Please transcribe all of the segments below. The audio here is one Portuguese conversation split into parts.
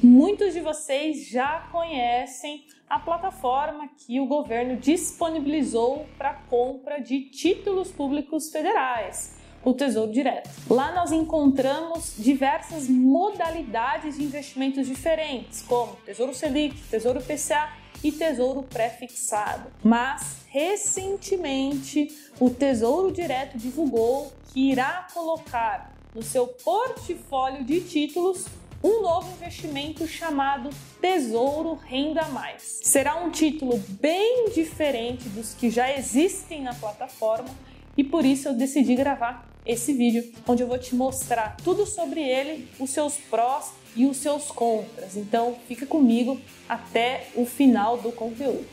Muitos de vocês já conhecem a plataforma que o governo disponibilizou para compra de títulos públicos federais, o Tesouro Direto. Lá nós encontramos diversas modalidades de investimentos diferentes, como Tesouro Selic, Tesouro PCA e Tesouro Pré-fixado. Mas recentemente o Tesouro Direto divulgou que irá colocar no seu portfólio de títulos um novo investimento chamado Tesouro Renda Mais. Será um título bem diferente dos que já existem na plataforma e por isso eu decidi gravar esse vídeo onde eu vou te mostrar tudo sobre ele, os seus prós e os seus contras. Então fica comigo até o final do conteúdo.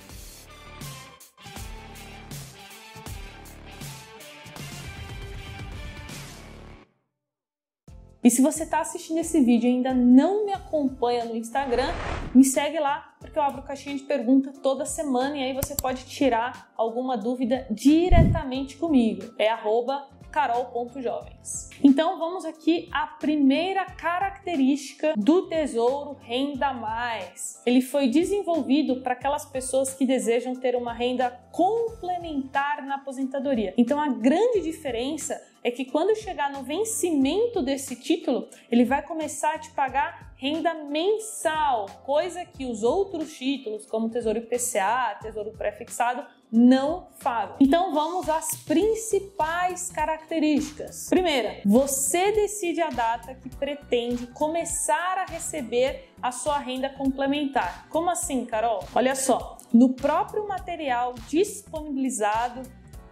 E se você está assistindo esse vídeo e ainda não me acompanha no Instagram, me segue lá, porque eu abro caixinha de pergunta toda semana e aí você pode tirar alguma dúvida diretamente comigo. É arroba carol.jovens. Então vamos aqui à primeira característica do Tesouro Renda Mais. Ele foi desenvolvido para aquelas pessoas que desejam ter uma renda complementar na aposentadoria. Então a grande diferença é que quando chegar no vencimento desse título, ele vai começar a te pagar renda mensal, coisa que os outros títulos, como Tesouro IPCA, Tesouro Pré-fixado, não fazem. Então vamos às principais características. Primeira, você decide a data que pretende começar a receber a sua renda complementar. Como assim, Carol? Olha só, no próprio material disponibilizado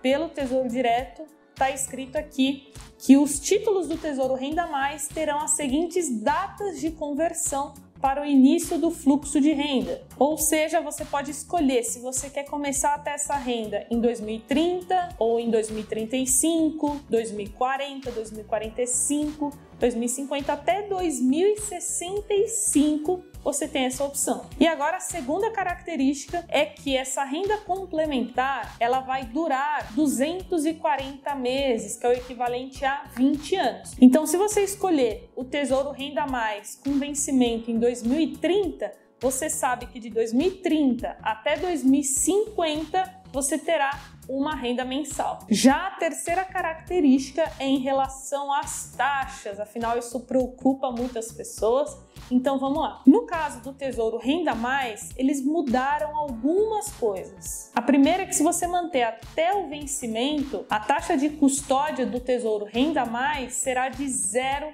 pelo Tesouro Direto, está escrito aqui que os títulos do Tesouro Renda Mais terão as seguintes datas de conversão para o início do fluxo de renda. Ou seja, você pode escolher se você quer começar a ter essa renda em 2030 ou em 2035, 2040, 2045, 2050 até 2065 você tem essa opção. E agora a segunda característica é que essa renda complementar, ela vai durar 240 meses, que é o equivalente a 20 anos. Então, se você escolher o Tesouro Renda Mais com vencimento em 2030, você sabe que de 2030 até 2050 você terá uma renda mensal. Já a terceira característica é em relação às taxas, afinal isso preocupa muitas pessoas então vamos lá. No caso do Tesouro Renda Mais, eles mudaram algumas coisas. A primeira é que se você manter até o vencimento, a taxa de custódia do Tesouro Renda Mais será de 0%.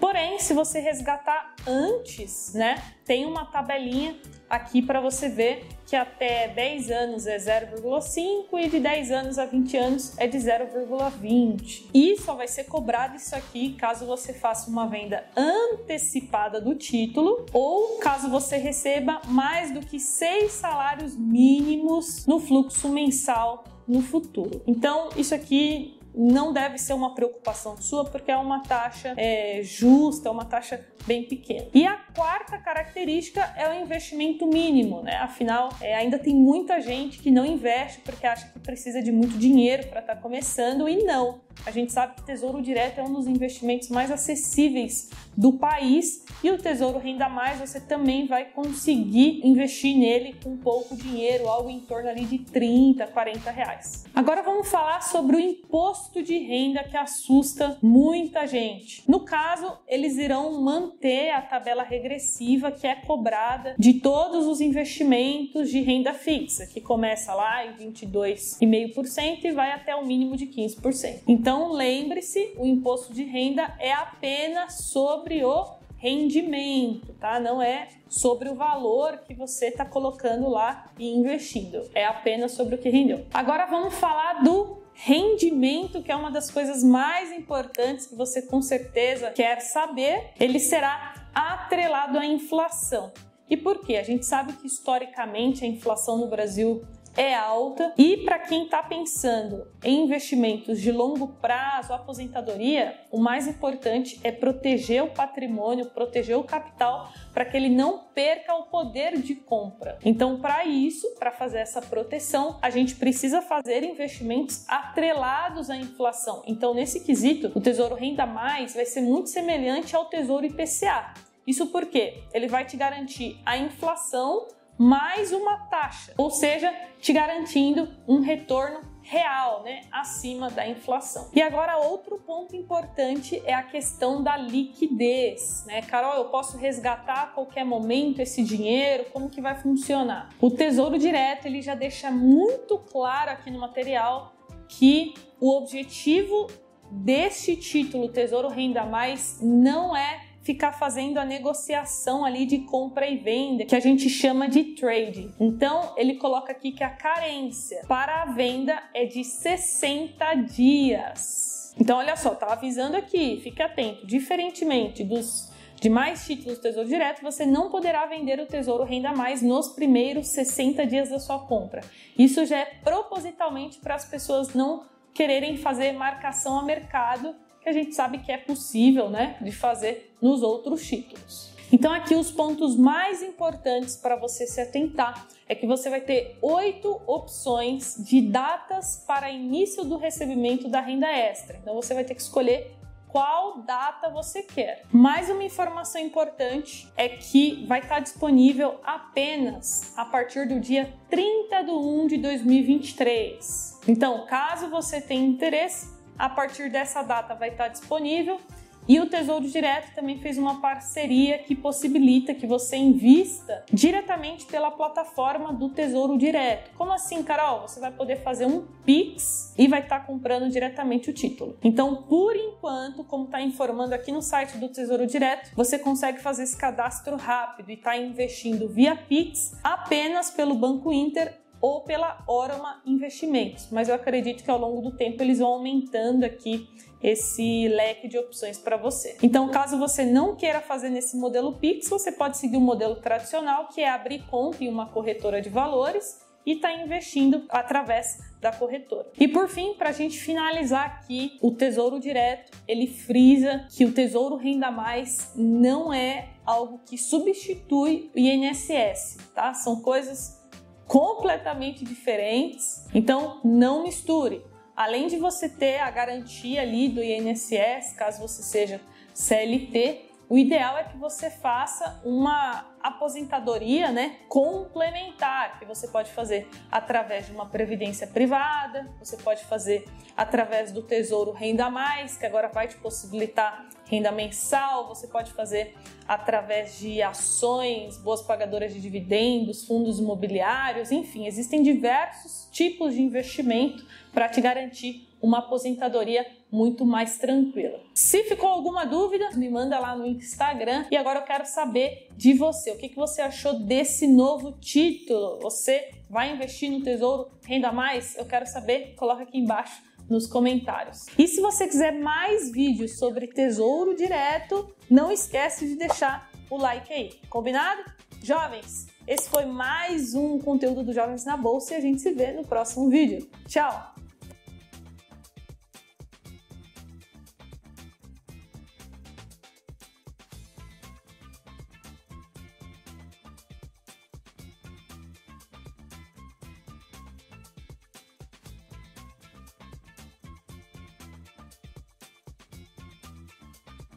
Porém, se você resgatar antes, né, tem uma tabelinha aqui para você ver que até 10 anos é 0,5 e de 10 anos a 20 anos é de 0,20. E só vai ser cobrado isso aqui caso você faça uma venda antecipada do título ou caso você receba mais do que 6 salários mínimos no fluxo mensal no futuro. Então, isso aqui não deve ser uma preocupação sua, porque é uma taxa é, justa, é uma taxa bem pequena. E a quarta característica é o investimento mínimo, né? Afinal, é, ainda tem muita gente que não investe porque acha que precisa de muito dinheiro para estar tá começando e não. A gente sabe que Tesouro Direto é um dos investimentos mais acessíveis do país e o Tesouro Renda Mais você também vai conseguir investir nele com pouco dinheiro, algo em torno ali de 30, 40 reais. Agora vamos falar sobre o imposto de renda que assusta muita gente. No caso, eles irão manter a tabela regressiva que é cobrada de todos os investimentos de renda fixa, que começa lá em 22,5% e vai até o mínimo de 15%. Então, lembre-se, o imposto de renda é apenas sobre o rendimento, tá? Não é sobre o valor que você está colocando lá e investindo. É apenas sobre o que rendeu. Agora vamos falar do rendimento, que é uma das coisas mais importantes que você com certeza quer saber. Ele será atrelado à inflação. E por quê? A gente sabe que historicamente a inflação no Brasil é alta e para quem está pensando em investimentos de longo prazo, aposentadoria, o mais importante é proteger o patrimônio, proteger o capital para que ele não perca o poder de compra. Então, para isso, para fazer essa proteção, a gente precisa fazer investimentos atrelados à inflação. Então, nesse quesito, o Tesouro Renda Mais vai ser muito semelhante ao Tesouro IPCA Isso porque ele vai te garantir a inflação mais uma taxa, ou seja, te garantindo um retorno real, né, acima da inflação. E agora outro ponto importante é a questão da liquidez, né? Carol, eu posso resgatar a qualquer momento esse dinheiro? Como que vai funcionar? O Tesouro Direto, ele já deixa muito claro aqui no material que o objetivo deste título Tesouro Renda Mais não é ficar fazendo a negociação ali de compra e venda, que a gente chama de trade. Então, ele coloca aqui que a carência para a venda é de 60 dias. Então, olha só, tá avisando aqui, fique atento. Diferentemente dos demais títulos do Tesouro Direto, você não poderá vender o Tesouro Renda Mais nos primeiros 60 dias da sua compra. Isso já é propositalmente para as pessoas não quererem fazer marcação a mercado que a gente sabe que é possível né, de fazer nos outros títulos. Então, aqui os pontos mais importantes para você se atentar é que você vai ter oito opções de datas para início do recebimento da renda extra. Então, você vai ter que escolher qual data você quer. Mais uma informação importante é que vai estar disponível apenas a partir do dia 30 de 1 de 2023. Então, caso você tenha interesse, a partir dessa data vai estar disponível. E o Tesouro Direto também fez uma parceria que possibilita que você invista diretamente pela plataforma do Tesouro Direto. Como assim, Carol? Você vai poder fazer um Pix e vai estar comprando diretamente o título. Então, por enquanto, como está informando aqui no site do Tesouro Direto, você consegue fazer esse cadastro rápido e está investindo via Pix apenas pelo Banco Inter ou pela Orama Investimentos, mas eu acredito que ao longo do tempo eles vão aumentando aqui esse leque de opções para você. Então, caso você não queira fazer nesse modelo Pix, você pode seguir o modelo tradicional, que é abrir conta em uma corretora de valores e está investindo através da corretora. E por fim, para a gente finalizar aqui, o Tesouro Direto ele frisa que o Tesouro Renda Mais não é algo que substitui o INSS, tá? São coisas completamente diferentes. Então, não misture. Além de você ter a garantia ali do INSS, caso você seja CLT, o ideal é que você faça uma aposentadoria né, complementar, que você pode fazer através de uma previdência privada, você pode fazer através do Tesouro Renda Mais, que agora vai te possibilitar renda mensal, você pode fazer através de ações, boas pagadoras de dividendos, fundos imobiliários, enfim, existem diversos tipos de investimento para te garantir uma aposentadoria muito mais tranquila. Se ficou alguma dúvida, me manda lá no Instagram. E agora eu quero saber de você. O que, você achou desse novo título? Você vai investir no Tesouro Renda Mais? Eu quero saber. Coloca aqui embaixo nos comentários. E se você quiser mais vídeos sobre Tesouro Direto, não esquece de deixar o like aí. Combinado? Jovens, esse foi mais um conteúdo do Jovens na Bolsa e a gente se vê no próximo vídeo. Tchau!